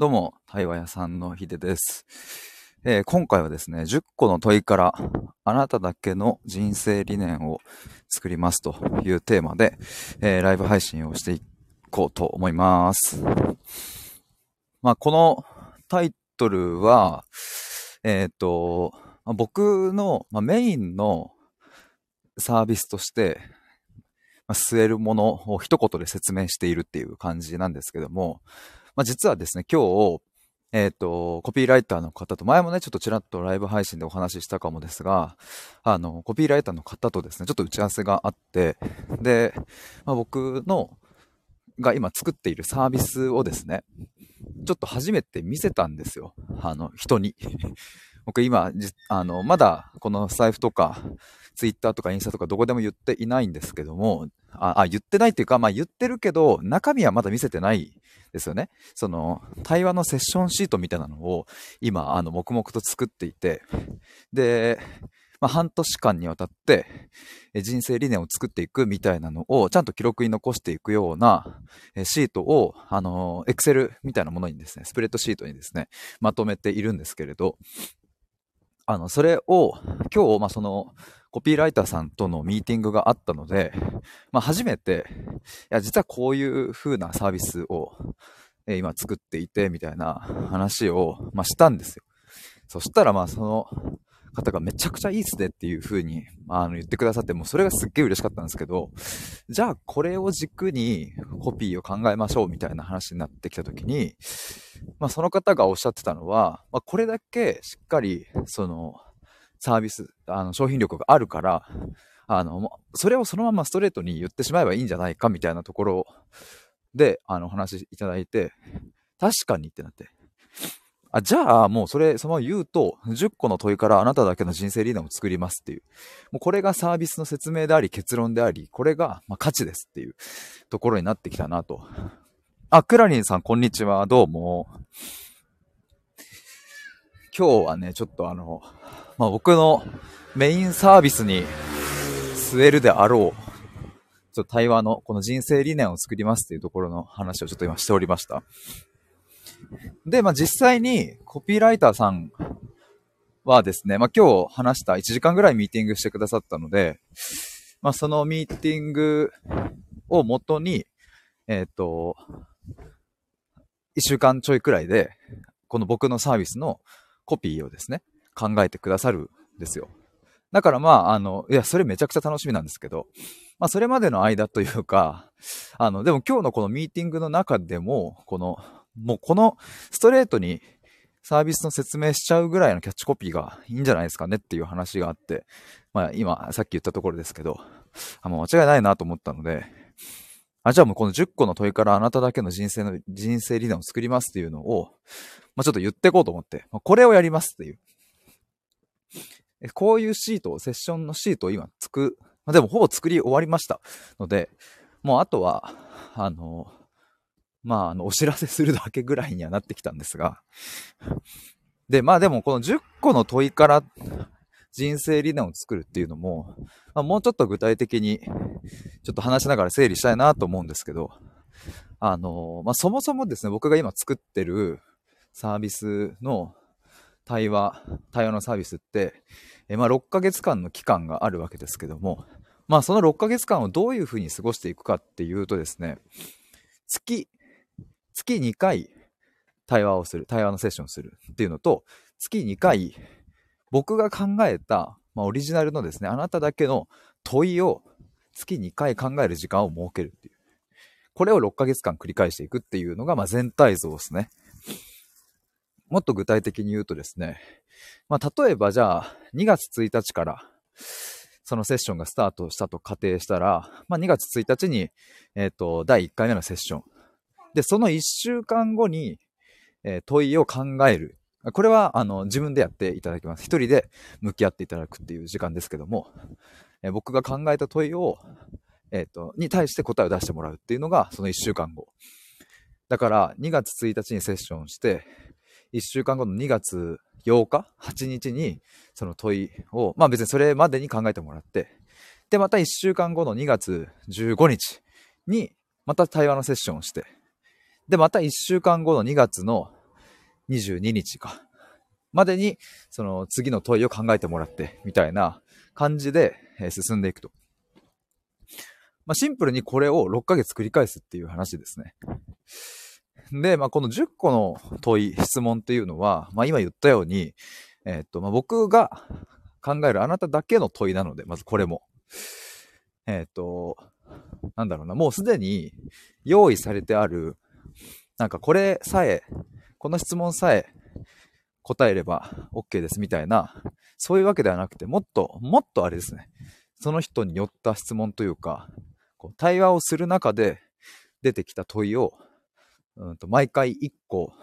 どうも、対話屋さんのひでです、えー、今回はですね、10個の問いからあなただけの人生理念を作りますというテーマで、えー、ライブ配信をしていこうと思います。まあ、このタイトルは、えっ、ー、と、僕の、まメインのサービスとして、ま据えるものを一言で説明しているっていう感じなんですけども、まあ、実はですね、今日、えっ、ー、と、コピーライターの方と、前もね、ちょっとちらっとライブ配信でお話ししたかもですが、あの、コピーライターの方とですね、ちょっと打ち合わせがあって、で、まあ、僕の、が今作っているサービスをですね、ちょっと初めて見せたんですよ。あの、人に。僕今、あの、まだこの財布とか、ツイッターとかインスタとかどこでも言っていないんですけども、あ、あ言ってないっていうか、まあ言ってるけど、中身はまだ見せてないですよね。その、対話のセッションシートみたいなのを今、あの、黙々と作っていて、で、まあ、半年間にわたって人生理念を作っていくみたいなのをちゃんと記録に残していくようなシートを、あの、エクセルみたいなものにですね、スプレッドシートにですね、まとめているんですけれど、あの、それを今日、まあ、その、コピーライターさんとのミーティングがあったので、まあ、初めて、いや、実はこういう風なサービスを、え今作っていて、みたいな話を、まあ、したんですよ。そしたら、まあ、その方がめちゃくちゃいいっすねっていう風に、まあの、言ってくださって、もうそれがすっげえ嬉しかったんですけど、じゃあこれを軸にコピーを考えましょうみたいな話になってきたときに、まあ、その方がおっしゃってたのは、まあ、これだけしっかり、その、サービス、あの、商品力があるから、あの、それをそのままストレートに言ってしまえばいいんじゃないかみたいなところで、あの、お話いただいて、確かにってなって。あ、じゃあ、もうそれ、そのまま言うと、10個の問いからあなただけの人生リーダーを作りますっていう。もうこれがサービスの説明であり、結論であり、これが、ま価値ですっていうところになってきたなと。あ、クラリンさん、こんにちは。どうも。今日はね、ちょっとあの、まあ、僕のメインサービスに据えるであろう、ちょっと対話のこの人生理念を作りますっていうところの話をちょっと今しておりました。で、まあ、実際にコピーライターさんはですね、まあ、今日話した1時間ぐらいミーティングしてくださったので、まあ、そのミーティングをもとに、えっ、ー、と、1週間ちょいくらいで、この僕のサービスのコピーをですね、考えてくださるんですよ。だからまあ、あの、いや、それめちゃくちゃ楽しみなんですけど、まあ、それまでの間というか、あの、でも今日のこのミーティングの中でも、この、もうこのストレートにサービスの説明しちゃうぐらいのキャッチコピーがいいんじゃないですかねっていう話があって、まあ今、さっき言ったところですけど、あもう間違いないなと思ったので、あ、じゃあもうこの10個の問いからあなただけの人生の、人生理念を作りますっていうのを、まあちょっと言っていこうと思って、まあ、これをやりますっていう。こういうシートを、セッションのシートを今作、まあ、でもほぼ作り終わりましたので、もうあとは、あの、まあ、あの、お知らせするだけぐらいにはなってきたんですが、で、まあでもこの10個の問いから人生理念を作るっていうのも、まあ、もうちょっと具体的に、ちょっと話しながら整理したいなと思うんですけど、あの、まあそもそもですね、僕が今作ってるサービスの対話、対話のサービスって、えまあ、6ヶ月間の期間があるわけですけども、まあ、その6ヶ月間をどういうふうに過ごしていくかっていうとですね、月、月2回対話をする、対話のセッションをするっていうのと、月2回、僕が考えた、まあ、オリジナルのですね、あなただけの問いを月2回考える時間を設けるっていう。これを6ヶ月間繰り返していくっていうのが、まあ、全体像ですね。もっと具体的に言うとですね、まあ、例えばじゃあ、2月1日から、そのセッションがスタートしたと仮定したら、まあ、2月1日に、えっ、ー、と、第1回目のセッション。で、その1週間後に、えー、問いを考える。これは、あの、自分でやっていただきます。一人で向き合っていただくっていう時間ですけども、え、僕が考えた問いを、えっ、と、に対して答えを出してもらうっていうのが、その1週間後。だから、2月1日にセッションして、1週間後の2月8日 ?8 日にその問いを、まあ別にそれまでに考えてもらって、で、また1週間後の2月15日にまた対話のセッションをして、で、また1週間後の2月の22日か。までに、その次の問いを考えてもらって、みたいな感じで、進んでいくと。まあ、シンプルにこれを6ヶ月繰り返すっていう話ですね。で、まあ、この10個の問い、質問っていうのは、まあ、今言ったように、えー、っと、まあ、僕が考えるあなただけの問いなので、まずこれも。えー、っと、なんだろうな、もうすでに用意されてある、なんかこれさえ、この質問さえ答えれば OK ですみたいな、そういうわけではなくて、もっと、もっとあれですね。その人によった質問というか、こう対話をする中で出てきた問いを、うんと毎回1個、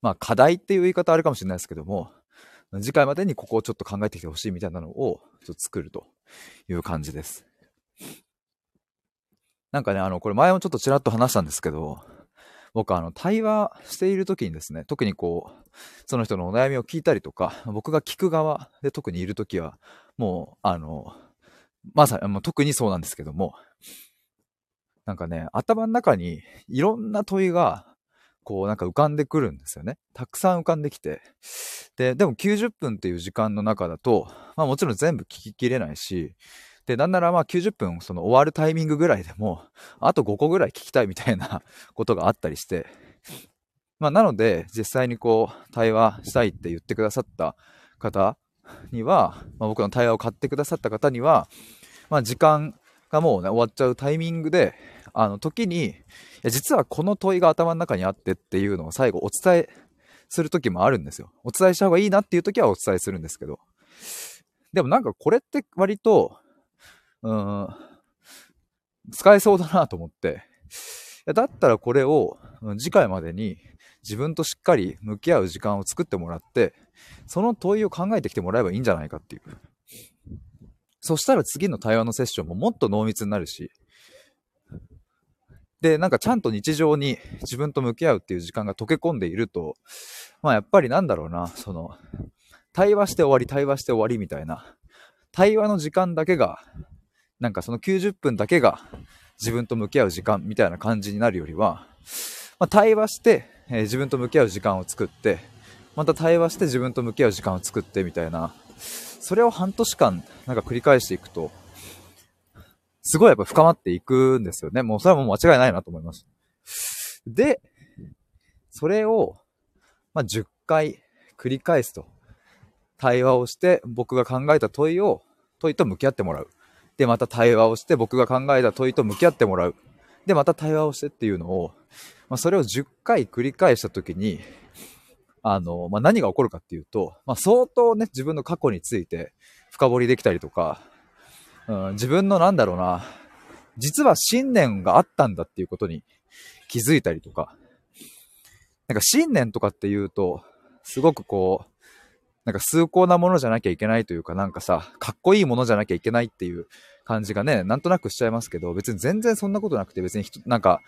まあ課題っていう言い方あるかもしれないですけども、次回までにここをちょっと考えてきてほしいみたいなのをちょっと作るという感じです。なんかね、あの、これ前もちょっとちらっと話したんですけど、僕あの、対話している時にですね、特にこう、その人のお悩みを聞いたりとか、僕が聞く側で特にいる時は、もう、あの、まさに、特にそうなんですけども、なんかね、頭の中にいろんな問いが、こうなんか浮かんでくるんですよね。たくさん浮かんできて。で、でも90分っていう時間の中だと、まあもちろん全部聞ききれないし、で、なんならまあ90分その終わるタイミングぐらいでも、あと5個ぐらい聞きたいみたいな ことがあったりして、まあなので、実際にこう、対話したいって言ってくださった方には、まあ、僕の対話を買ってくださった方には、まあ時間がもうね、終わっちゃうタイミングで、あの時に、いや実はこの問いが頭の中にあってっていうのを最後お伝えする時もあるんですよ。お伝えした方がいいなっていう時はお伝えするんですけど。でもなんかこれって割と、うん、使えそうだなと思って、だったらこれを次回までに自分としっかり向き合う時間を作ってもらって、その問いを考えてきてもらえばいいんじゃないかっていう。そしたら次の対話のセッションももっと濃密になるし、で、なんかちゃんと日常に自分と向き合うっていう時間が溶け込んでいると、まあやっぱりなんだろうな、その、対話して終わり、対話して終わりみたいな、対話の時間だけがなんかその90分だけが自分と向き合う時間みたいな感じになるよりは、まあ、対話して、えー、自分と向き合う時間を作って、また対話して自分と向き合う時間を作ってみたいな、それを半年間なんか繰り返していくと、すごいやっぱ深まっていくんですよね。もうそれはもう間違いないなと思います。で、それを、まあ、10回繰り返すと。対話をして僕が考えた問いを、問いと向き合ってもらう。で、また対話をして、僕が考えた問いと向き合ってもらう。で、また対話をしてっていうのを、まあ、それを10回繰り返したときに、あの、まあ、何が起こるかっていうと、まあ、相当ね、自分の過去について深掘りできたりとか、うん、自分のなんだろうな、実は信念があったんだっていうことに気づいたりとか、なんか信念とかっていうと、すごくこう、なんか崇高なものじゃなきゃいけないというか、なんかさ、かっこいいものじゃなきゃいけないっていう感じがね、なんとなくしちゃいますけど、別に全然そんなことなくて、別に人なんか、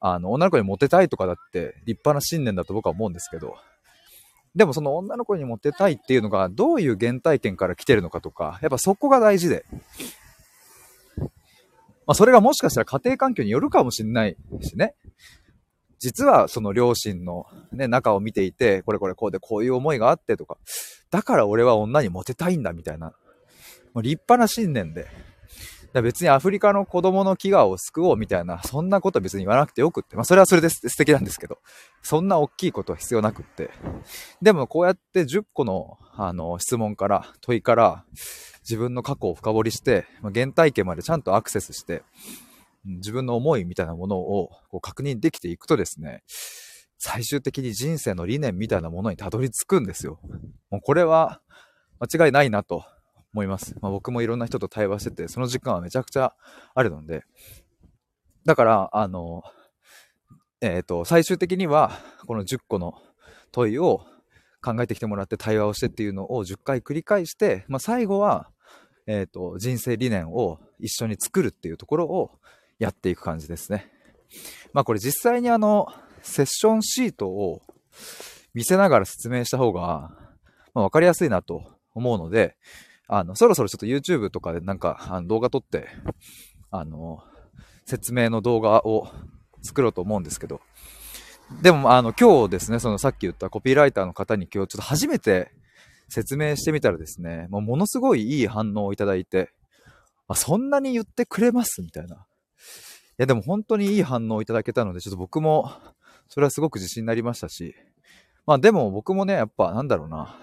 あの、女の子にモテたいとかだって立派な信念だと僕は思うんですけど、でもその女の子にモテたいっていうのがどういう原体験から来てるのかとか、やっぱそこが大事で、まあそれがもしかしたら家庭環境によるかもしれないしね。実はその両親のね、中を見ていて、これこれこうでこういう思いがあってとか、だから俺は女にモテたいんだみたいな、もう立派な信念で、別にアフリカの子供の飢餓を救おうみたいな、そんなこと別に言わなくてよくって、まあそれはそれで素敵なんですけど、そんな大きいことは必要なくって。でもこうやって10個の、あの、質問から、問いから、自分の過去を深掘りして、まあ、原体験までちゃんとアクセスして、自分の思いみたいなものをこう確認できていくとですね、最終的に人生の理念みたいなものにたどり着くんですよ。もうこれは間違いないなと思います。まあ、僕もいろんな人と対話してて、その時間はめちゃくちゃあるので、だから、あの、えっ、ー、と、最終的には、この10個の問いを考えてきてもらって対話をしてっていうのを10回繰り返して、まあ、最後は、えっ、ー、と、人生理念を一緒に作るっていうところをやっていく感じですね。まあこれ実際にあの、セッションシートを見せながら説明した方が、まあ、分かりやすいなと思うので、あの、そろそろちょっと YouTube とかでなんかあの動画撮って、あの、説明の動画を作ろうと思うんですけど、でも、あの、今日ですね、そのさっき言ったコピーライターの方に今日ちょっと初めて説明してみたらですね、もうものすごいいい反応をいただいて、あ、そんなに言ってくれますみたいな。いや、でも本当にいい反応をいただけたので、ちょっと僕も、それはすごく自信になりましたし、まあでも僕もね、やっぱなんだろうな。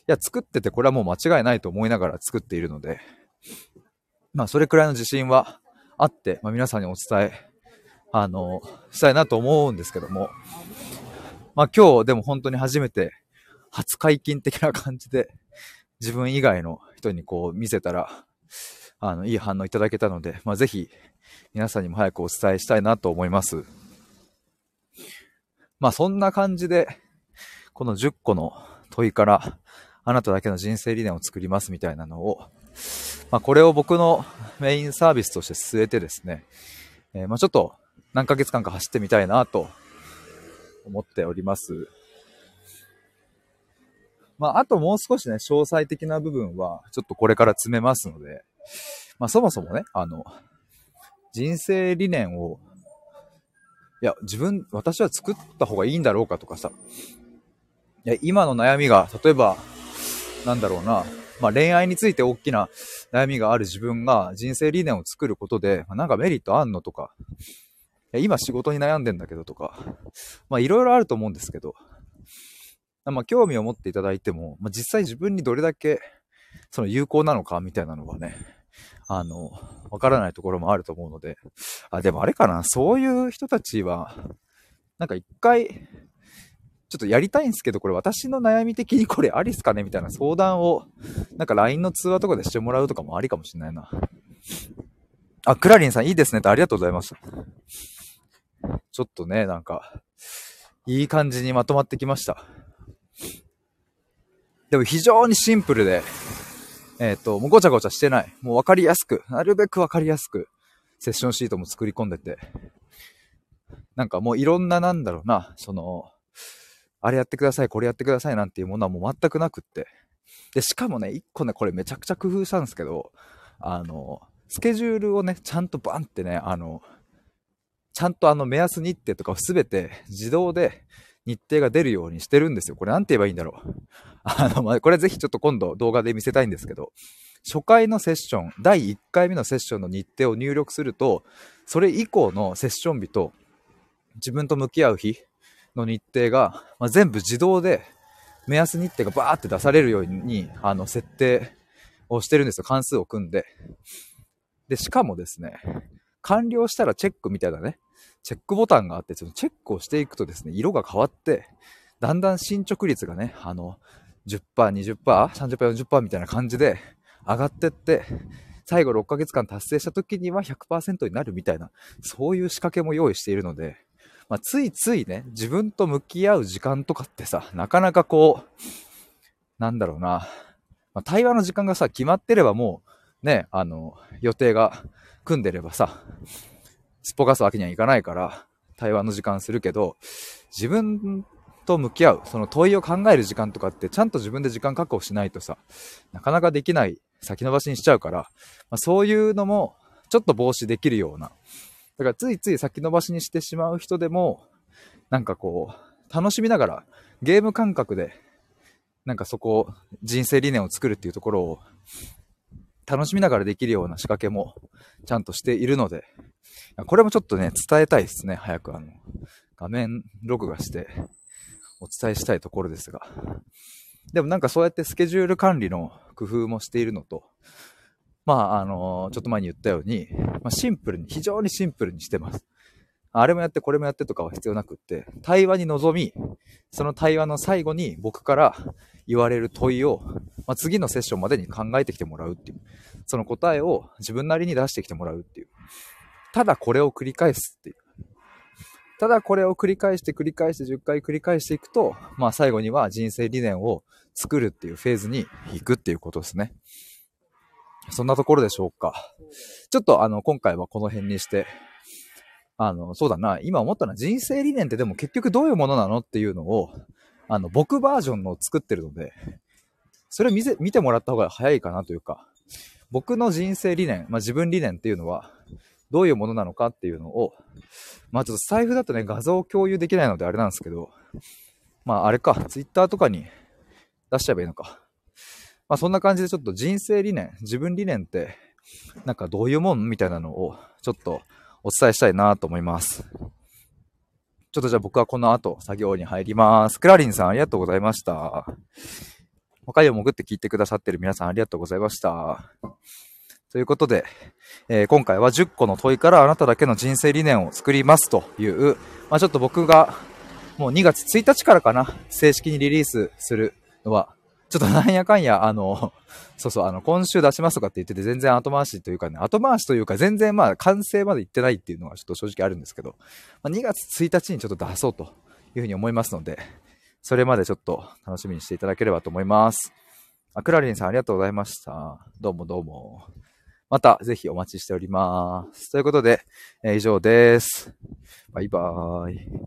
いや、作っててこれはもう間違いないと思いながら作っているので、まあそれくらいの自信はあって、まあ皆さんにお伝え、あの、したいなと思うんですけども、まあ今日でも本当に初めて初解禁的な感じで自分以外の人にこう見せたら、あの、いい反応いただけたので、まあぜひ皆さんにも早くお伝えしたいなと思います。まあそんな感じで、この10個の問いからあなただけの人生理念を作りますみたいなのを、まあこれを僕のメインサービスとして据えてですね、えー、まあちょっと何ヶ月間か走ってみたいなと思っております。まああともう少しね、詳細的な部分はちょっとこれから詰めますので、まあそもそもね、あの、人生理念をいや、自分、私は作った方がいいんだろうかとかさ、いや、今の悩みが、例えば、なんだろうな、まあ、恋愛について大きな悩みがある自分が人生理念を作ることで、まあ、なんかメリットあんのとか、いや今仕事に悩んでんだけどとか、まあいろいろあると思うんですけど、まあ興味を持っていただいても、まあ実際自分にどれだけその有効なのかみたいなのはね、あの、わからないところもあると思うので、あ、でもあれかな、そういう人たちは、なんか一回、ちょっとやりたいんですけど、これ私の悩み的にこれありっすかね？みたいな相談を、なんか LINE の通話とかでしてもらうとかもありかもしれないな。あ、クラリンさんいいですねってありがとうございます。ちょっとね、なんか、いい感じにまとまってきました。でも非常にシンプルで、えっ、ー、と、もうごちゃごちゃしてない。もうわかりやすく、なるべくわかりやすく、セッションシートも作り込んでて、なんかもういろんななんだろうな、その、あれやってください、これやってくださいなんていうものはもう全くなくって。で、しかもね、一個ね、これめちゃくちゃ工夫したんですけど、あの、スケジュールをね、ちゃんとバンってね、あの、ちゃんとあの目安日程とかをすべて自動で日程が出るようにしてるんですよ。これなんて言えばいいんだろう。あの、まこれぜひちょっと今度動画で見せたいんですけど、初回のセッション、第1回目のセッションの日程を入力すると、それ以降のセッション日と自分と向き合う日の日程が、まあ、全部自動で目安日程がバーって出されるように、あの、設定をしてるんですよ。関数を組んで。で、しかもですね、完了したらチェックみたいなね、チェックボタンがあって、ちょっとチェックをしていくとですね、色が変わって、だんだん進捗率がね、あの、10%、20%、30%、40%みたいな感じで上がってって、最後6ヶ月間達成した時には100%になるみたいな、そういう仕掛けも用意しているので、まあ、ついついね、自分と向き合う時間とかってさ、なかなかこう、なんだろうな、まあ、対話の時間がさ、決まってればもう、ね、あの、予定が組んでればさ、すっぽかすわけにはいかないから、対話の時間するけど、自分と向き合う、その問いを考える時間とかって、ちゃんと自分で時間確保しないとさ、なかなかできない、先延ばしにしちゃうから、まあ、そういうのも、ちょっと防止できるような。だからついつい先延ばしにしてしまう人でも、なんかこう、楽しみながら、ゲーム感覚で、なんかそこを、人生理念を作るっていうところを、楽しみながらできるような仕掛けも、ちゃんとしているので、これもちょっとね、伝えたいですね。早くあの、画面録画してお伝えしたいところですが。でもなんかそうやってスケジュール管理の工夫もしているのと、まあ、あのちょっと前に言ったように、まあ、シンプルに、非常にシンプルにしてます。あれもやってこれもやってとかは必要なくって、対話に臨み、その対話の最後に僕から言われる問いを、まあ、次のセッションまでに考えてきてもらうっていう、その答えを自分なりに出してきてもらうっていう。ただこれを繰り返すっていう。ただこれを繰り返して繰り返して10回繰り返していくと、まあ最後には人生理念を作るっていうフェーズに行くっていうことですね。そんなところでしょうか。ちょっとあの、今回はこの辺にして、あの、そうだな、今思ったのは人生理念ってでも結局どういうものなのっていうのを、あの、僕バージョンのを作ってるので、それを見せ、見てもらった方が早いかなというか、僕の人生理念、まあ自分理念っていうのは、どういうものなのかっていうのを、まあちょっと財布だとね、画像を共有できないのであれなんですけど、まああれか、ツイッターとかに出しちゃえばいいのか。まあそんな感じでちょっと人生理念、自分理念って、なんかどういうもんみたいなのをちょっとお伝えしたいなと思います。ちょっとじゃあ僕はこの後作業に入ります。クラリンさんありがとうございました。他にも潜って聞いてくださってる皆さんありがとうございました。ということで、えー、今回は10個の問いからあなただけの人生理念を作りますという、まあ、ちょっと僕がもう2月1日からかな、正式にリリースするのは、ちょっとなんやかんや、あの、そうそう、あの、今週出しますとかって言ってて全然後回しというかね、後回しというか全然まあ完成まで行ってないっていうのがちょっと正直あるんですけど、まあ、2月1日にちょっと出そうというふうに思いますので、それまでちょっと楽しみにしていただければと思います。あ、クラリンさんありがとうございました。どうもどうも。またぜひお待ちしております。ということで、えー、以上です。バイバーイ。